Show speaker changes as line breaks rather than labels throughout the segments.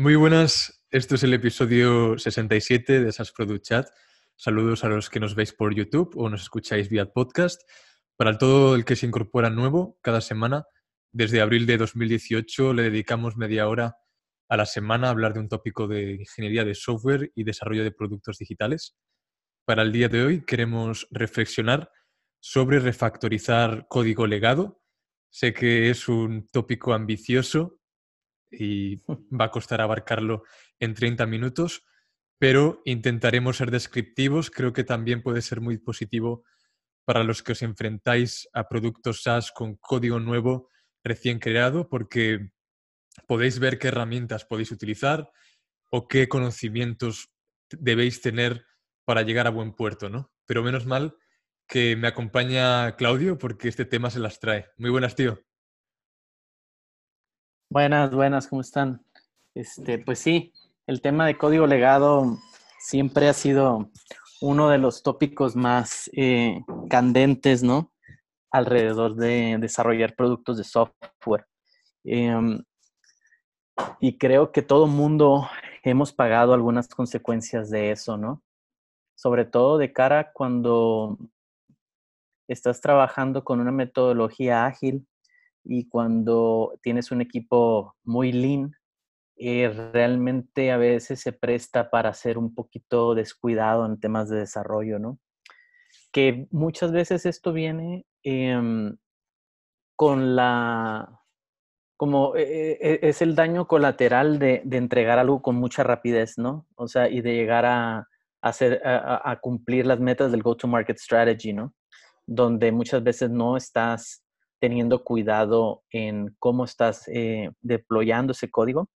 Muy buenas, esto es el episodio 67 de SAS Product Chat. Saludos a los que nos veis por YouTube o nos escucháis vía podcast. Para todo el que se incorpora nuevo, cada semana, desde abril de 2018 le dedicamos media hora a la semana a hablar de un tópico de ingeniería de software y desarrollo de productos digitales. Para el día de hoy queremos reflexionar sobre refactorizar código legado. Sé que es un tópico ambicioso y va a costar abarcarlo en 30 minutos, pero intentaremos ser descriptivos. Creo que también puede ser muy positivo para los que os enfrentáis a productos SaaS con código nuevo recién creado, porque podéis ver qué herramientas podéis utilizar o qué conocimientos debéis tener para llegar a buen puerto, ¿no? Pero menos mal que me acompaña Claudio porque este tema se las trae. Muy buenas, tío.
Buenas, buenas, ¿cómo están? Este, pues sí, el tema de código legado siempre ha sido uno de los tópicos más eh, candentes, ¿no? Alrededor de desarrollar productos de software. Em, y creo que todo mundo hemos pagado algunas consecuencias de eso, ¿no? Sobre todo de cara cuando estás trabajando con una metodología ágil y cuando tienes un equipo muy lean, eh, realmente a veces se presta para ser un poquito descuidado en temas de desarrollo, ¿no? Que muchas veces esto viene em, con la, como e, e, es el daño colateral de, entregar algo con mucha rapidez, ¿no? O sea, y de llegar a, hacer, a cumplir las metas del go-to-market strategy, ¿no? Donde muchas veces no estás teniendo cuidado en cómo estás eh, deployando ese código,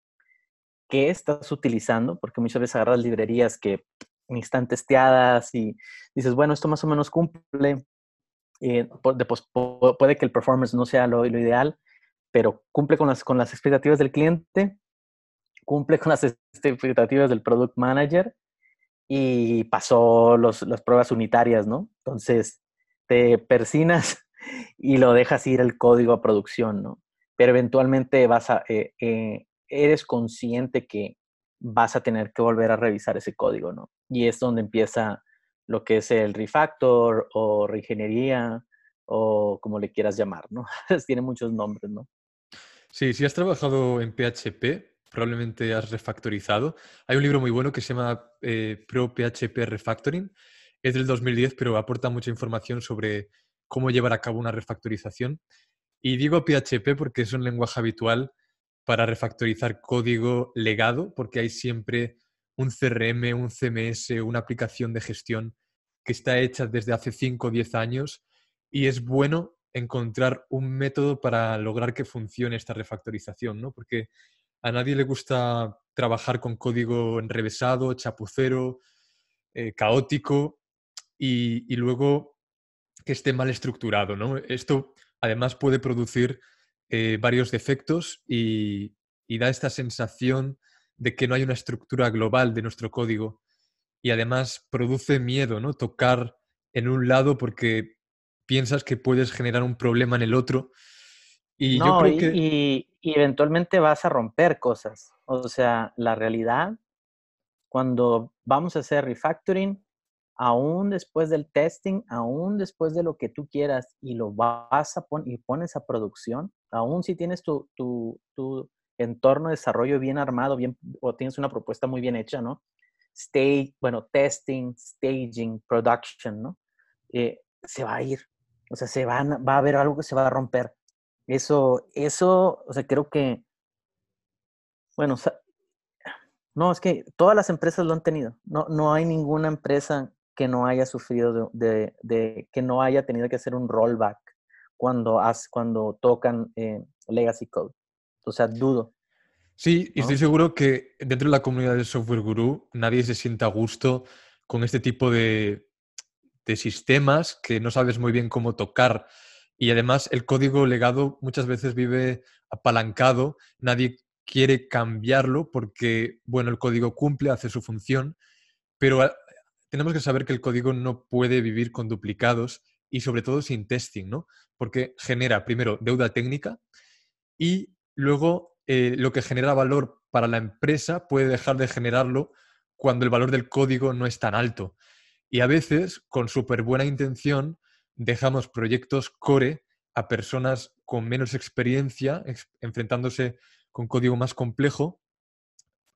qué estás utilizando, porque muchas veces agarras librerías que están testeadas y dices, bueno, esto más o menos cumple. Eh, pues, puede que el performance no sea lo, ideal, pero cumple con las, con las expectativas del cliente, cumple con las expectativas del product manager y pasó los, las pruebas unitarias, ¿no? Entonces, te persinas y lo dejas ir el código a producción, ¿no? Pero eventualmente vas a, eh, eh, eres consciente que vas a tener que volver a revisar ese código, ¿no? Y es donde empieza lo que es el refactor o reingeniería o como le quieras llamar, ¿no? Tiene muchos nombres, ¿no?
Sí, si has trabajado en PHP, probablemente has refactorizado. Hay un libro muy bueno que se llama eh, Pro PHP Refactoring. Es del 2010, pero aporta mucha información sobre cómo llevar a cabo una refactorización. Y digo PHP porque es un lenguaje habitual para refactorizar código legado, porque hay siempre un CRM, un CMS, una aplicación de gestión que está hecha desde hace 5 o 10 años y es bueno encontrar un método para lograr que funcione esta refactorización, ¿no? Porque a nadie le gusta trabajar con código enrevesado, chapucero, eh, caótico y, y, luego que esté mal estructurado. ¿no? Esto además puede producir eh, varios defectos y, da esta sensación de que no hay una estructura global de nuestro código y además produce miedo, ¿no? Tocar en un lado porque piensas que puedes generar un problema en el otro.
Y yo creo que... y, eventualmente vas a romper cosas. O sea, la realidad, cuando vamos a hacer refactoring, aún después del testing, aún después de lo que tú quieras y lo vas a poner y pones a producción, aún si tienes tu, tu, tu, entorno de desarrollo bien armado, bien, o tienes una propuesta muy bien hecha, ¿no? Stage, bueno, testing, staging, production, ¿no? Eh, se va a ir. O sea, se va a haber algo que se va a romper. Eso, eso, o sea, creo que, bueno, no, es que todas las empresas lo han tenido. No, no hay ninguna empresa que no haya sufrido de, de, que no haya tenido que hacer un rollback cuando, cuando tocan eh, legacy code. O sea, dudo.
Sí, y estoy seguro que dentro de la comunidad de Software Guru nadie se sienta a gusto con este tipo de, de sistemas que no sabes muy bien cómo tocar. Y además el código legado muchas veces vive apalancado, nadie quiere cambiarlo porque, bueno, el código cumple, hace su función, pero tenemos que saber que el código no puede vivir con duplicados y sobre todo sin testing, ¿no? Porque genera primero deuda técnica y luego eh, lo que genera valor para la empresa puede dejar de generarlo cuando el valor del código no es tan alto. Y a veces, con súper buena intención, dejamos proyectos core a personas con menos experiencia, enfrentándose con código más complejo.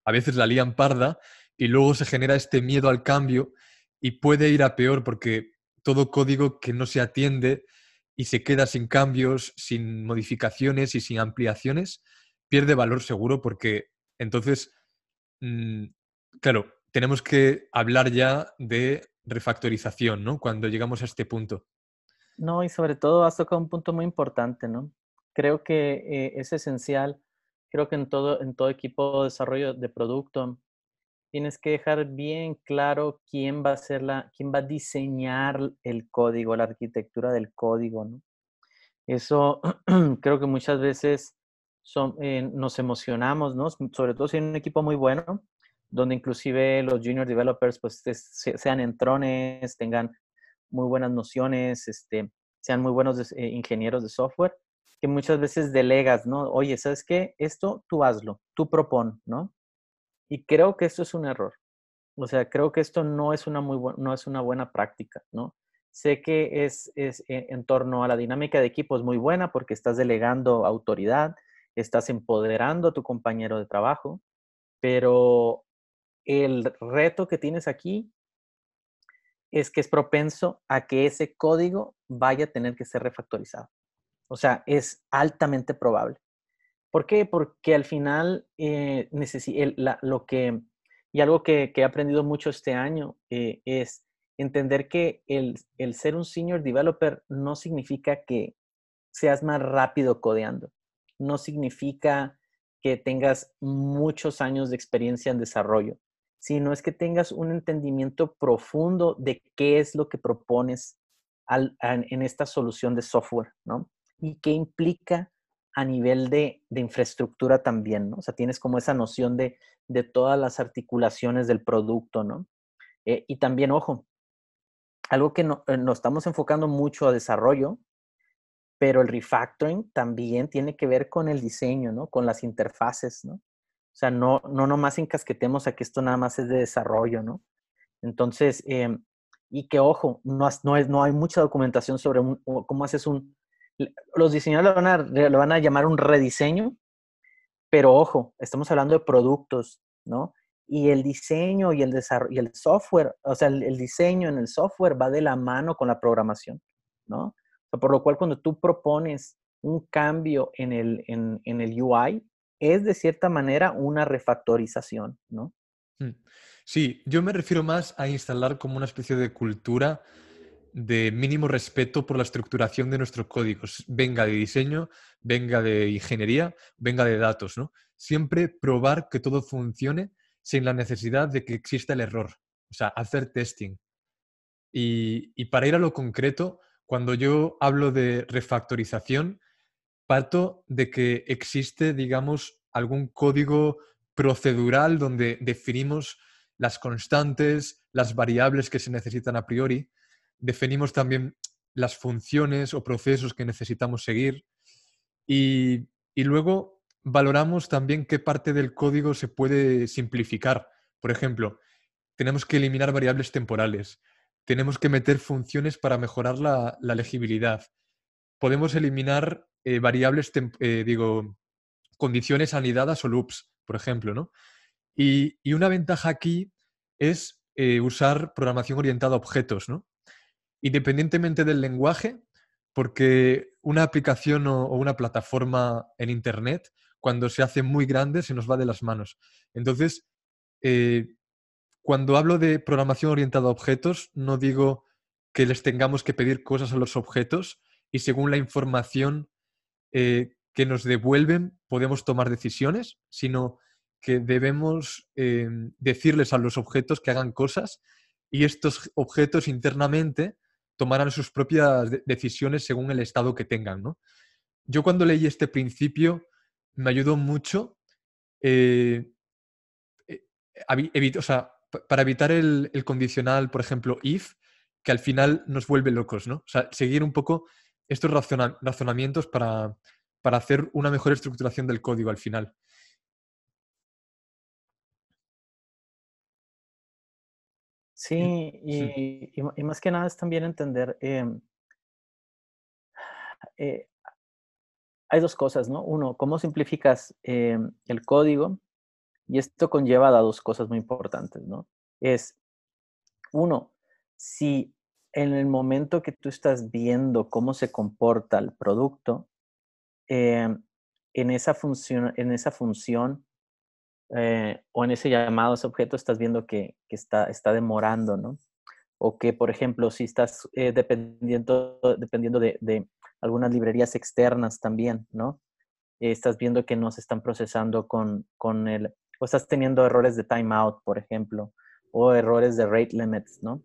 A veces la lían parda y luego se genera este miedo al cambio y puede ir a peor porque todo código que no se atiende y se queda sin cambios, sin modificaciones y sin ampliaciones, pierde valor seguro porque entonces, mm, claro, tenemos que hablar ya de refactorización, ¿no? Cuando llegamos a este punto.
No, y sobre todo has tocado un punto muy importante, ¿no? Creo que eh, es esencial, creo que en todo, en todo equipo de desarrollo de producto, tienes que dejar bien claro quién va a ser la, quién va a diseñar el código, la arquitectura del código, ¿no? Eso creo que muchas veces son, eh, nos emocionamos, ¿no? Sobre todo si hay un equipo muy bueno, donde inclusive los junior developers pues sean entrones, tengan muy buenas nociones, este, sean muy buenos eh, ingenieros de software, que muchas veces delegas, ¿no? Oye, ¿sabes qué? Esto tú hazlo, tú propon, ¿no? Y creo que esto es un error. O sea, creo que esto no es una, muy no es una buena práctica, ¿no? Sé que es, es eh, en torno a la dinámica de equipo es muy buena porque estás delegando autoridad, estás empoderando a tu compañero de trabajo, pero el reto que tienes aquí es que es propenso a que ese código vaya a tener que ser refactorizado. O sea, es altamente probable. ¿Por qué? Porque al final eh, lo que, y algo que, he aprendido mucho este año eh, es entender que el, el ser un senior developer no significa que seas más rápido codeando. No significa que tengas muchos años de experiencia en desarrollo sino es que tengas un entendimiento profundo de qué es lo que propones en esta solución de software, ¿no? Y qué implica a nivel de, infraestructura también, ¿no? O sea, tienes como esa noción de, todas las articulaciones del producto, ¿no? Eh, y también, ojo, algo que no, eh, nos estamos enfocando mucho a desarrollo, pero el refactoring también tiene que ver con el diseño, ¿no? Con las interfaces, ¿no? O sea, no, no nomás encasquetemos a que esto nada más es de desarrollo, ¿no? Entonces, em, y que ojo, no, no, es, no hay mucha documentación sobre cómo haces un... Los diseñadores lo van, a, lo llamar un rediseño, pero ojo, estamos hablando de productos, ¿no? Y el diseño y el desarrollo y el software, o sea, el, diseño en el software va de la mano con la programación, ¿no? por lo cual, cuando tú propones un cambio en el, en, en el UI, es de cierta manera una refactorización, ¿no?
Mm. Sí, yo me refiero más a instalar como una especie de cultura de mínimo respeto por la estructuración de nuestros códigos, venga de diseño, venga de ingeniería, venga de datos, ¿no? Siempre probar que todo funcione sin la necesidad de que exista el error, o sea, hacer testing. Y, y para ir a lo concreto, cuando yo hablo de refactorización, parto de que existe, digamos, algún código procedural donde definimos las constantes, las variables que se necesitan a priori, definimos también las funciones o procesos que necesitamos seguir y, luego valoramos también qué parte del código se puede simplificar. Por ejemplo, tenemos que eliminar variables temporales, tenemos que meter funciones para mejorar la, la legibilidad, podemos eliminar eh, variables, eh, digo, condiciones anidadas o loops, por ejemplo, ¿no? Y, una ventaja aquí es eh, usar programación orientada a objetos, ¿no? Independientemente del lenguaje, porque una aplicación o, una plataforma en Internet, cuando se hace muy grande, se nos va de las manos. Entonces, cuando hablo de programación orientada a objetos, no digo que les tengamos que pedir cosas a los objetos y según la información eh, que nos devuelven podemos tomar decisiones, sino que debemos eh, decirles a los objetos que hagan cosas y estos objetos internamente tomarán sus propias decisiones según el estado que tengan. Yo cuando leí este principio me ayudó mucho eh, para evitar el, condicional, por ejemplo, if, que al final nos vuelve locos, ¿no? O sea, seguir un poco estos razonamientos para hacer una mejor estructuración del código al final.
Sí, y, más que nada es también entender, em, eh, hay dos cosas, ¿no? Uno, cómo simplificas em, el código y esto conlleva a dos cosas muy importantes, ¿no? Es, uno, si en el momento que tú estás viendo cómo se comporta el producto, em, en esa función, en esa función eh, o en ese llamado ese objeto estás viendo que, está, está demorando, ¿no? O que, por ejemplo, si estás eh, dependiendo, dependiendo de, algunas librerías externas también, ¿no? estás viendo que no se están procesando con, con el, o estás teniendo errores de timeout, por ejemplo, o errores de rate limits, ¿no?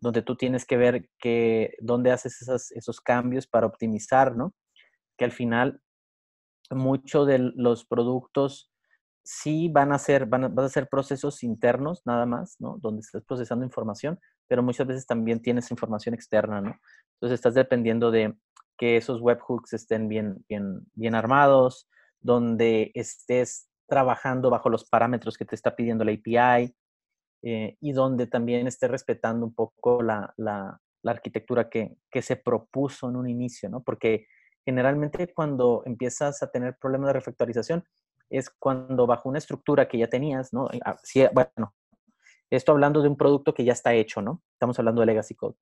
Donde tú tienes que ver que, dónde haces esos cambios para optimizar, ¿no? Que al final, muchos de los productos sí van a ser, van a, ser procesos internos nada más, ¿no? Donde estás procesando información, pero muchas veces también tienes información externa, ¿no? Entonces estás dependiendo de que esos webhooks estén bien, bien, bien armados, donde estés trabajando bajo los parámetros que te está pidiendo la API eh, y donde también estés respetando un poco la, la, la arquitectura que, que, se propuso en un inicio, ¿no? Porque generalmente cuando empiezas a tener problemas de refactorización, es cuando bajo una estructura que ya tenías, ¿no? Bueno, esto hablando de un producto que ya está hecho, ¿no? Estamos hablando de legacy code.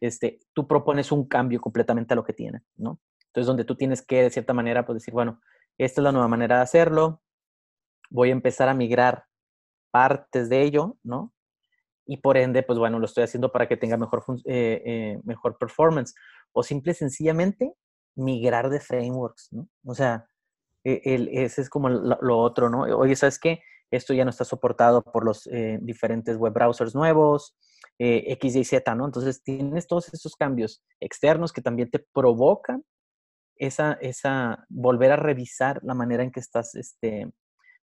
Este, tú propones un cambio completamente a lo que tiene, ¿no? Entonces, donde tú tienes que, de cierta manera, pues decir, bueno, esta es la nueva manera de hacerlo, voy a empezar a migrar partes de ello, ¿no? Y por ende, pues bueno, lo estoy haciendo para que tenga mejor, eh, eh, mejor performance. O simple y sencillamente migrar de frameworks, ¿no? O sea, el, ese es como lo, otro, ¿no? Oye, ¿sabes qué? Esto ya no está soportado por los eh, diferentes web browsers nuevos, eh, X, Y, Z, ¿no? Entonces tienes todos esos cambios externos que también te provocan esa, esa, volver a revisar la manera en que estás este,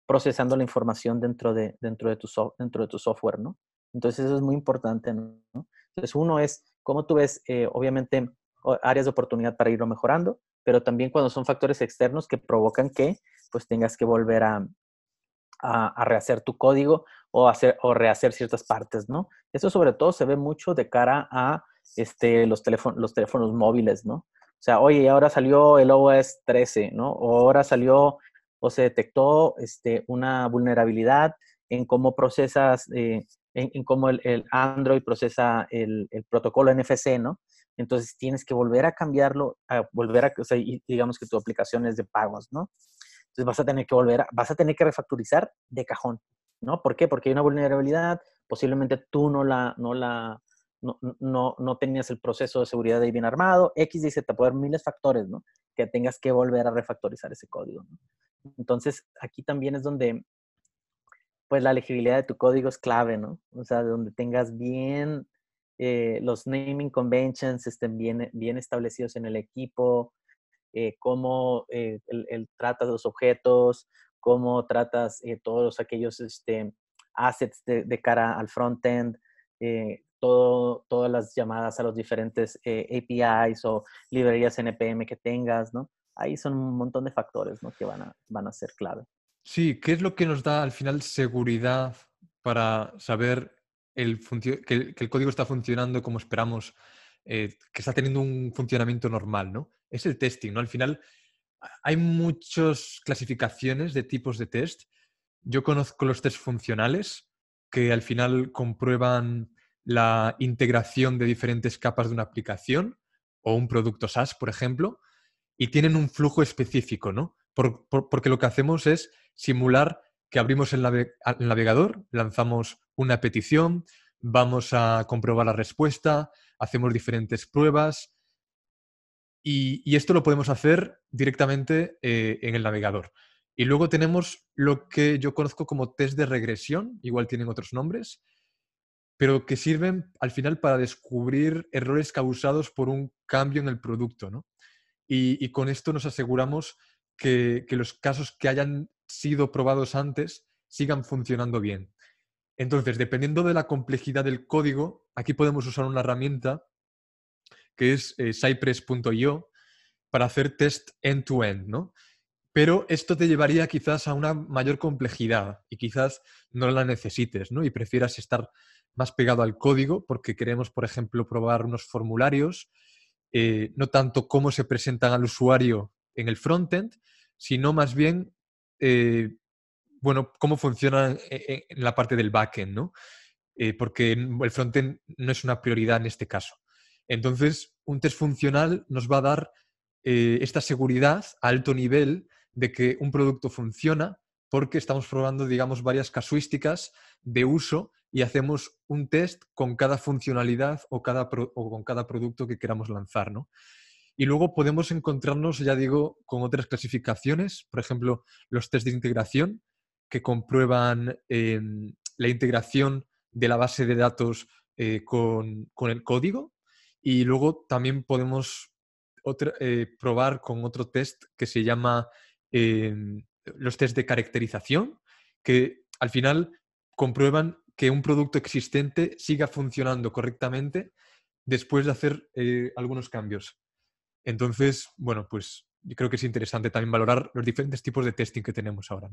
procesando la información dentro de, dentro, de tu dentro de tu software, ¿no? Entonces eso es muy importante, ¿no? Entonces uno es cómo tú ves, eh, obviamente, áreas de oportunidad para irlo mejorando, pero también cuando son factores externos que provocan que pues tengas que volver a, a, rehacer tu código o, hacer, o rehacer ciertas partes, ¿no? Eso sobre todo se ve mucho de cara a este, los, teléfonos, los teléfonos móviles, ¿no? O sea, oye, ahora salió el OS 13, ¿no? O ahora salió o se detectó este, una vulnerabilidad en cómo procesas, eh, en, cómo el, Android procesa el, el, protocolo NFC, ¿no? Entonces tienes que volver a cambiarlo, a volver a, o sea, digamos que tu aplicación es de pagos, ¿no? Entonces vas a tener que volver, a, vas a tener que refactorizar de cajón, ¿no? ¿Por qué? Porque hay una vulnerabilidad, posiblemente tú no la, no la, no, no, no tenías el proceso de seguridad ahí bien armado, X, Y, Z, puede haber miles factores, ¿no? Que tengas que volver a refactorizar ese código. Entonces aquí también es donde, pues la legibilidad de tu código es clave, ¿no? O sea, donde tengas bien eh, los naming conventions estén bien, bien establecidos en el equipo, eh, cómo eh, el, tratas los objetos, cómo tratas todos aquellos este, assets de, cara al frontend, todo, todas las llamadas a los diferentes APIs o librerías NPM que tengas, ¿no? Ahí son un montón de factores ¿no? que van a, van a ser clave.
Sí, ¿qué es lo que nos da al final seguridad para saber el que, el, código está funcionando como esperamos, eh, que está teniendo un funcionamiento normal, ¿no? Es el testing, ¿no? Al final hay muchas clasificaciones de tipos de test. Yo conozco los test funcionales, que al final comprueban la integración de diferentes capas de una aplicación o un producto SaaS, por ejemplo, y tienen un flujo específico, ¿no? porque lo que hacemos es simular que abrimos el, navegador, lanzamos una petición, vamos a comprobar la respuesta, hacemos diferentes pruebas y, esto lo podemos hacer directamente eh, en el navegador. Y luego tenemos lo que yo conozco como test de regresión, igual tienen otros nombres, pero que sirven al final para descubrir errores causados por un cambio en el producto. ¿no? Y, con esto nos aseguramos que, los casos que hayan sido probados antes sigan funcionando bien. Entonces, dependiendo de la complejidad del código, aquí podemos usar una herramienta que es eh, cypress.io para hacer test end-to-end, ¿no? Pero esto te llevaría quizás a una mayor complejidad y quizás no la necesites, ¿no? Y prefieras estar más pegado al código porque queremos, por ejemplo, probar unos formularios, eh, no tanto cómo se presentan al usuario en el frontend, sino más bien, eh, bueno, cómo funciona en, la parte del backend, ¿no? Eh, porque el frontend no es una prioridad en este caso. Entonces, un test funcional nos va a dar esta seguridad a alto nivel de que un producto funciona porque estamos probando, digamos, varias casuísticas de uso y hacemos un test con cada funcionalidad o, o con cada producto que queramos lanzar, ¿no? Y luego podemos encontrarnos, ya digo, con otras clasificaciones, por ejemplo, los test de integración, que comprueban em, la integración de la base de datos eh, con, el código. Y luego también podemos eh, probar con otro test que se llama em, los test de caracterización, que al final comprueban que un producto existente siga funcionando correctamente después de hacer eh, algunos cambios. Entonces, bueno, pues yo creo que es interesante también valorar los diferentes tipos de testing que tenemos ahora.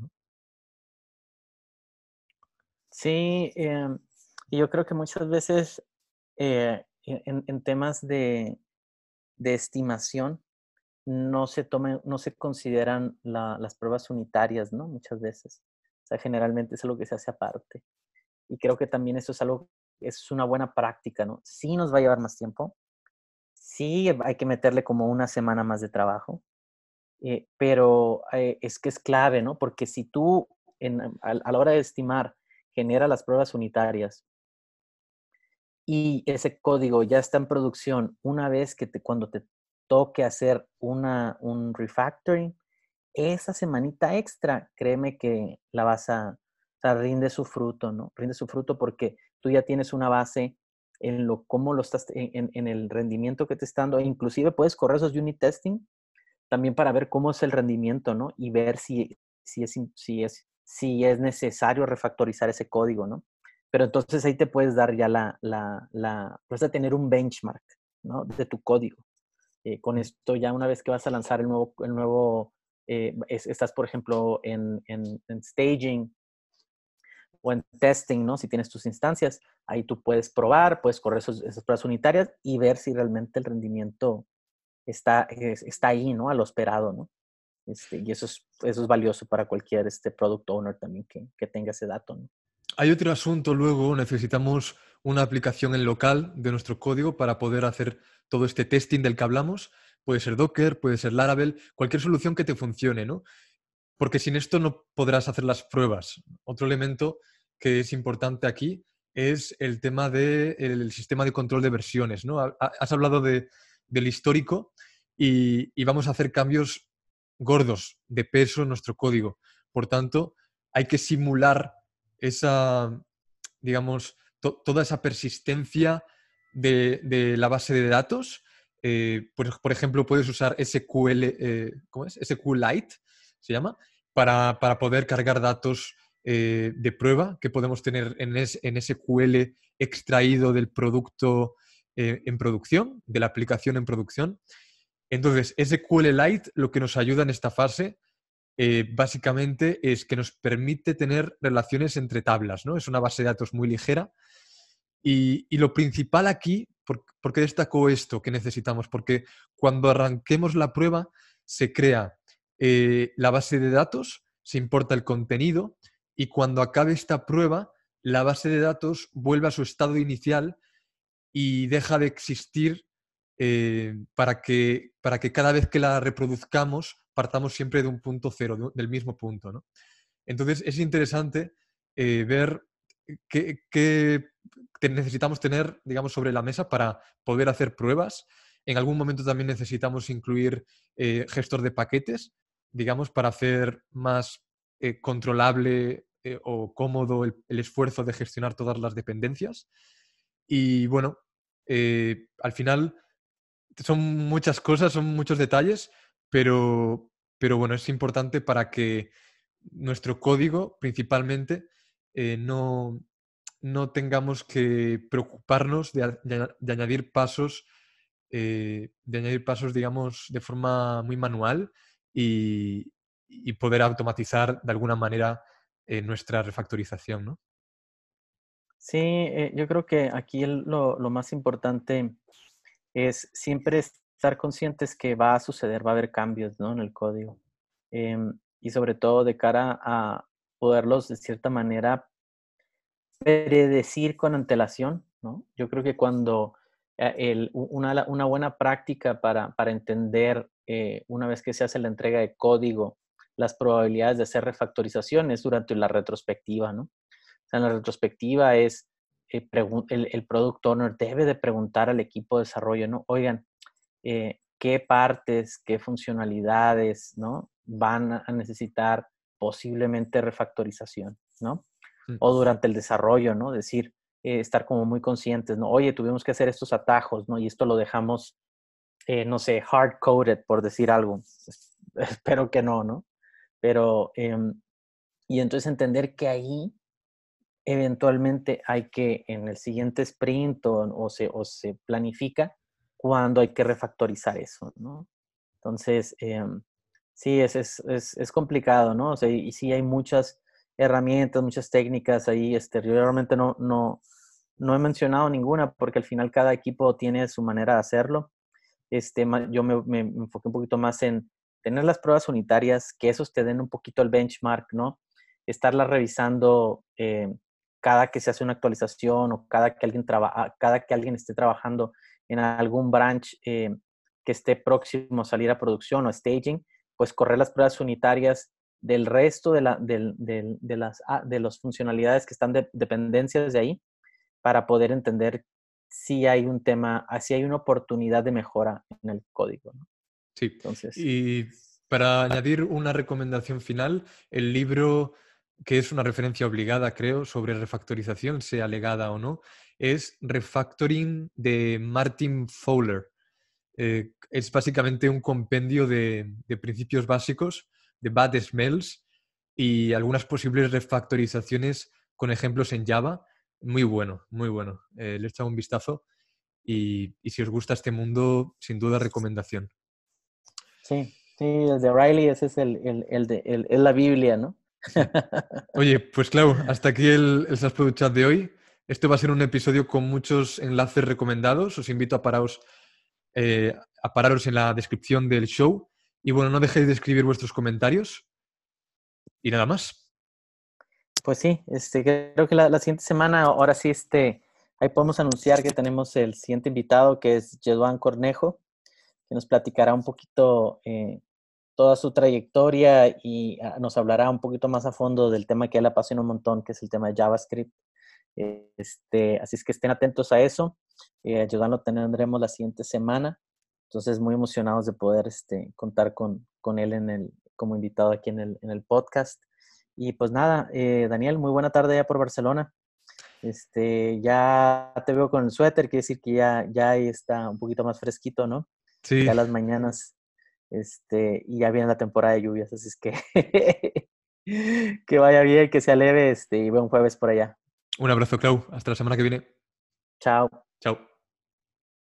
Sí, y yo creo que muchas veces eh, en, temas de, estimación no se toman, no se consideran las pruebas unitarias, ¿no? Muchas veces. O sea, generalmente es lo que se hace aparte. Y creo que también eso es algo, es una buena práctica, ¿no? Sí nos va a llevar más tiempo, sí hay que meterle como una semana más de trabajo, eh, pero eh, es que es clave, ¿no? Porque si tú en, a, la hora de estimar genera las pruebas unitarias y ese código ya está en producción una vez que te, cuando te toque hacer una, un refactoring, esa semanita extra, créeme que la vas a, sea, rinde su fruto, ¿no? Rinde su fruto porque tú ya tienes una base en lo cómo lo estás en, el rendimiento que te está dando. Inclusive puedes correr esos unit testing también para ver cómo es el rendimiento, ¿no? Y ver si, si, es, si, es, si es necesario refactorizar ese código, ¿no? Pero entonces ahí te puedes dar ya la, la, la puedes tener un benchmark, ¿no? De tu código. Eh, con esto ya una vez que vas a lanzar el nuevo, el nuevo eh, estás, por ejemplo, en, en, en staging o en testing, ¿no? Si tienes tus instancias, ahí tú puedes probar, puedes correr esas pruebas unitarias y ver si realmente el rendimiento está, está ahí, ¿no? A lo esperado, ¿no? Este, y eso es, eso es valioso para cualquier este, product owner también que, que tenga ese dato.
Hay otro asunto luego, necesitamos una aplicación en local de nuestro código para poder hacer todo este testing del que hablamos. Puede ser Docker, puede ser Laravel, cualquier solución que te funcione, ¿no? Porque sin esto no podrás hacer las pruebas. Otro elemento que es importante aquí es el tema del sistema de control de versiones. ¿no? Has hablado de, del histórico y, vamos a hacer cambios gordos de peso en nuestro código. Por tanto, hay que simular esa, digamos, toda esa persistencia de, la base de datos. Eh, por, ejemplo, puedes usar SQL, eh, ¿cómo es? SQLite, se llama, para, para poder cargar datos eh, de prueba que podemos tener en, en SQL extraído del producto eh, en producción, de la aplicación en producción. Entonces, SQLite lo que nos ayuda en esta fase eh, básicamente es que nos permite tener relaciones entre tablas, ¿no? Es una base de datos muy ligera. Y, lo principal aquí, ¿por, qué destaco esto que necesitamos? Porque cuando arranquemos la prueba, se crea la base de datos, se importa el contenido y cuando acabe esta prueba, la base de datos vuelve a su estado inicial y deja de existir eh, para, que, para que cada vez que la reproduzcamos partamos siempre de un punto cero, del mismo punto. Entonces es interesante eh, ver qué, necesitamos tener, digamos, sobre la mesa para poder hacer pruebas. En algún momento también necesitamos incluir eh, gestor de paquetes, digamos, para hacer más controlable o cómodo el, esfuerzo de gestionar todas las dependencias. Y bueno, al final son muchas cosas, son muchos detalles, pero, pero bueno, es importante para que nuestro código principalmente no, no tengamos que preocuparnos de, añadir pasos eh, de añadir pasos, digamos, de forma muy manual y, poder automatizar de alguna manera eh, nuestra refactorización, ¿no?
Sí, eh, yo creo que aquí lo, más importante es siempre estar conscientes que va a suceder, va a haber cambios ¿no? en el código. Em, y sobre todo de cara a poderlos de cierta manera predecir con antelación, ¿no? Yo creo que cuando eh, una, buena práctica para, entender eh, una vez que se hace la entrega de código las probabilidades de hacer refactorizaciones durante la retrospectiva, ¿no? O sea, en la retrospectiva es eh, el, el, product owner debe de preguntar al equipo de desarrollo, ¿no? Oigan, ¿qué partes, qué funcionalidades, ¿no? Van a necesitar posiblemente refactorización, ¿no? Mm. O durante el desarrollo, ¿no? Decir, eh, estar como muy conscientes, ¿no? Oye, tuvimos que hacer estos atajos, ¿no? Y esto lo dejamos, eh, no sé, hard-coded, por decir algo. Espero que no, ¿no? Pero, em, y entonces entender que ahí eventualmente hay que, en el siguiente sprint o, se, o se planifica cuando hay que refactorizar eso, ¿no? Entonces, em, sí, es, es, es, es, complicado, ¿no? O sea, y, sí hay muchas herramientas, muchas técnicas ahí. Este, yo realmente no, no, no he mencionado ninguna porque al final cada equipo tiene su manera de hacerlo. Este, yo me, me, enfoqué un poquito más en tener las pruebas unitarias, que esos te den un poquito el benchmark, ¿no? Estarlas revisando eh, cada que se hace una actualización o cada que alguien, trabaja, cada que alguien esté trabajando en algún branch eh, que esté próximo a salir a producción o staging, pues correr las pruebas unitarias del resto de, la, de, las, ah, de las funcionalidades que están de dependencias de ahí para poder entender si hay un tema, ah, si hay una oportunidad de mejora en el código.
Sí. Entonces, y para añadir una recomendación final, el libro que es una referencia obligada, creo, sobre refactorización, sea legada o no, es Refactoring de Martin Fowler. Eh, es básicamente un compendio de, de, principios básicos de bad smells y algunas posibles refactorizaciones con ejemplos en Java muy bueno, muy bueno. Eh, le un vistazo y, si os gusta este mundo, sin duda recomendación.
Sí, sí, desde Riley ese es el, el, de, la Biblia, ¿no?
Oye, pues claro, hasta aquí el, el SAS Chat de hoy. Este va a ser un episodio con muchos enlaces recomendados. Os invito a pararos, eh, a pararos en la descripción del show. Y bueno, no dejéis de escribir vuestros comentarios. Y nada más.
Pues sí, este, creo que la, siguiente semana, ahora sí, este, ahí podemos anunciar que tenemos el siguiente invitado, que es Jeduán Cornejo, que nos platicará un poquito eh, toda su trayectoria y ah, nos hablará un poquito más a fondo del tema que él apasiona un montón, que es el tema de JavaScript. Este, así es que estén atentos a eso. Eh, lo tendremos la siguiente semana. Entonces, muy emocionados de poder este, contar con, con él en el, como invitado aquí en el, en el podcast. Y pues nada, eh, Daniel, muy buena tarde ya por Barcelona. Este, ya te veo con el suéter, quiere decir que ya, ya está un poquito más fresquito, ¿no? Sí. Ya las mañanas, este, y ya viene la temporada de lluvias, así es que que vaya bien, que sea leve, este, y buen jueves por allá.
Un abrazo, Clau. Hasta la semana que viene.
Chao.
Chao.